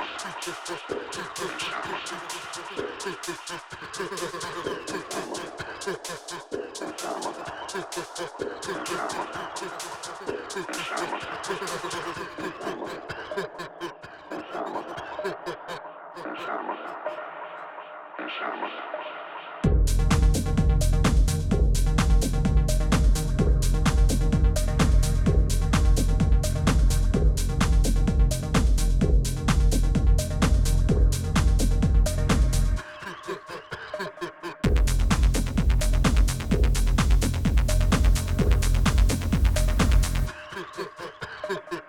フフフフ。Ha ha ha!